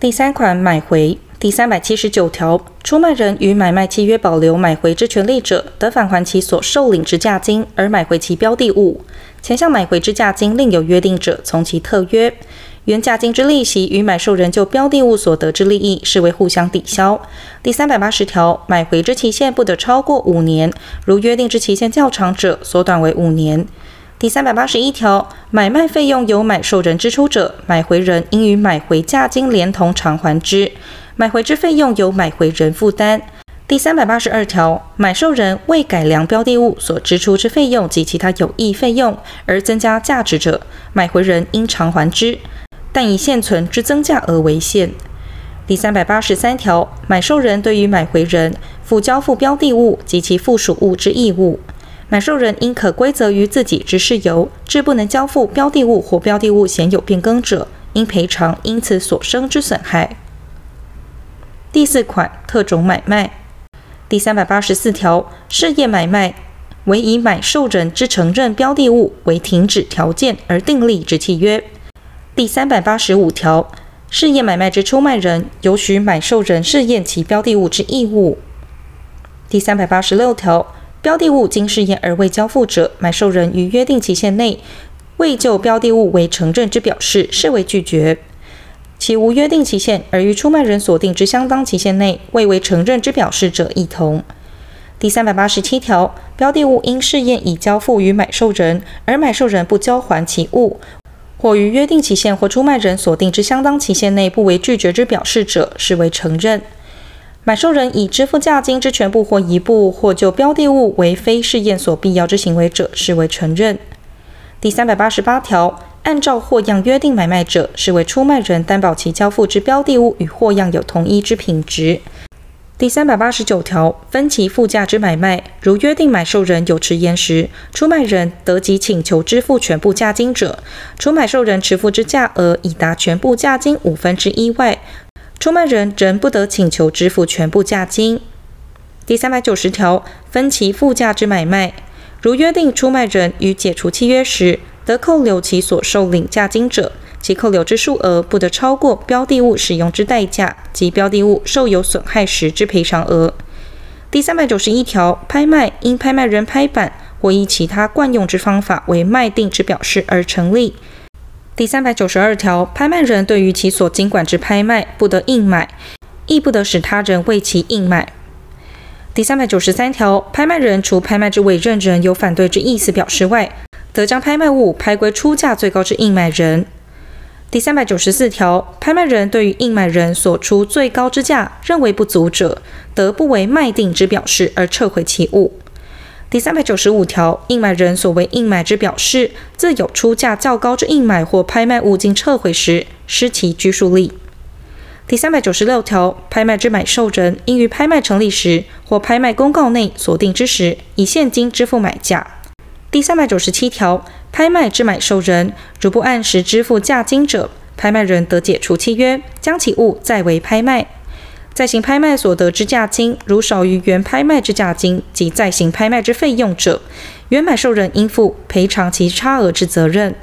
第三款买回第三百七十九条，出卖人与买卖契约保留买回之权利者，得返还其所受领之价金，而买回其标的物。前项买回之价金另有约定者，从其特约。原价金之利息与买受人就标的物所得之利益，视为互相抵消。第三百八十条，买回之期限不得超过五年，如约定之期限较长者，缩短为五年。第三百八十一条，买卖费用由买受人支出者，买回人应与买回价金连同偿还之。买回之费用由买回人负担。第三百八十二条，买受人为改良标的物所支出之费用及其他有益费用而增加价值者，买回人应偿还之，但以现存之增价额为限。第三百八十三条，买受人对于买回人负交付标的物及其附属物之义务，买受人应可归责于自己之事由，致不能交付标的物或标的物显有变更者，应赔偿因此所生之损害。第四款特种买卖，第三百八十四条，事业买卖为以买受人之承认标的物为停止条件而订立之契约。第三百八十五条，事业买卖之出卖人有许买受人试验其标的物之义务。第三百八十六条，标的物经试验而未交付者，买受人于约定期限内未就标的物为承认之表示，视为拒绝。其无约定期限，而于出卖人所定之相当期限内未为承认之表示者，亦同。第三百八十七条，标的物因试验已交付于买受人，而买受人不交还其物，或于约定期限或出卖人所定之相当期限内不为拒绝之表示者，视为承认。买受人已支付价金之全部或一部，或就标的物为非试验所必要之行为者，视为承认。第三百八十八条。按照货样约定买卖者，视为出卖人担保其交付之标的物与货样有同一之品质。第三百八十九条，分期付价之买卖，如约定买受人有迟延时，出卖人得即请求支付全部价金者，除买受人迟付之价额已达全部价金五分之一外，出卖人仍不得请求支付全部价金。第三百九十条，分期付价之买卖，如约定出卖人于解除契约时，得扣留其所受领价金者，其扣留之数额不得超过标的物使用之代价及标的物受有损害时之赔偿额。第三百九十一条，拍卖因拍卖人拍板或以其他惯用之方法为卖定之表示而成立。第三百九十二条，拍卖人对于其所经管之拍卖不得应买，亦不得使他人为其应买。第三百九十三条，拍卖人除拍卖之委任人有反对之意思表示外，则将拍卖物拍归出价最高之应买人。第三百九十四条，拍卖人对于应买人所出最高之价认为不足者，得不为卖定之表示而撤回其物。第三百九十五条，应买人所为应买之表示，自有出价较高之应买或拍卖物经撤回时，失其拘束力。第三百九十六条，拍卖之买受人应于拍卖成立时或拍卖公告内锁定之时，以现金支付买价。第三百九十七条，拍卖之买受人如不按时支付价金者，拍卖人得解除契约，将其物再为拍卖。再行拍卖所得之价金，如少于原拍卖之价金及再行拍卖之费用者，原买受人应负赔偿其差额之责任。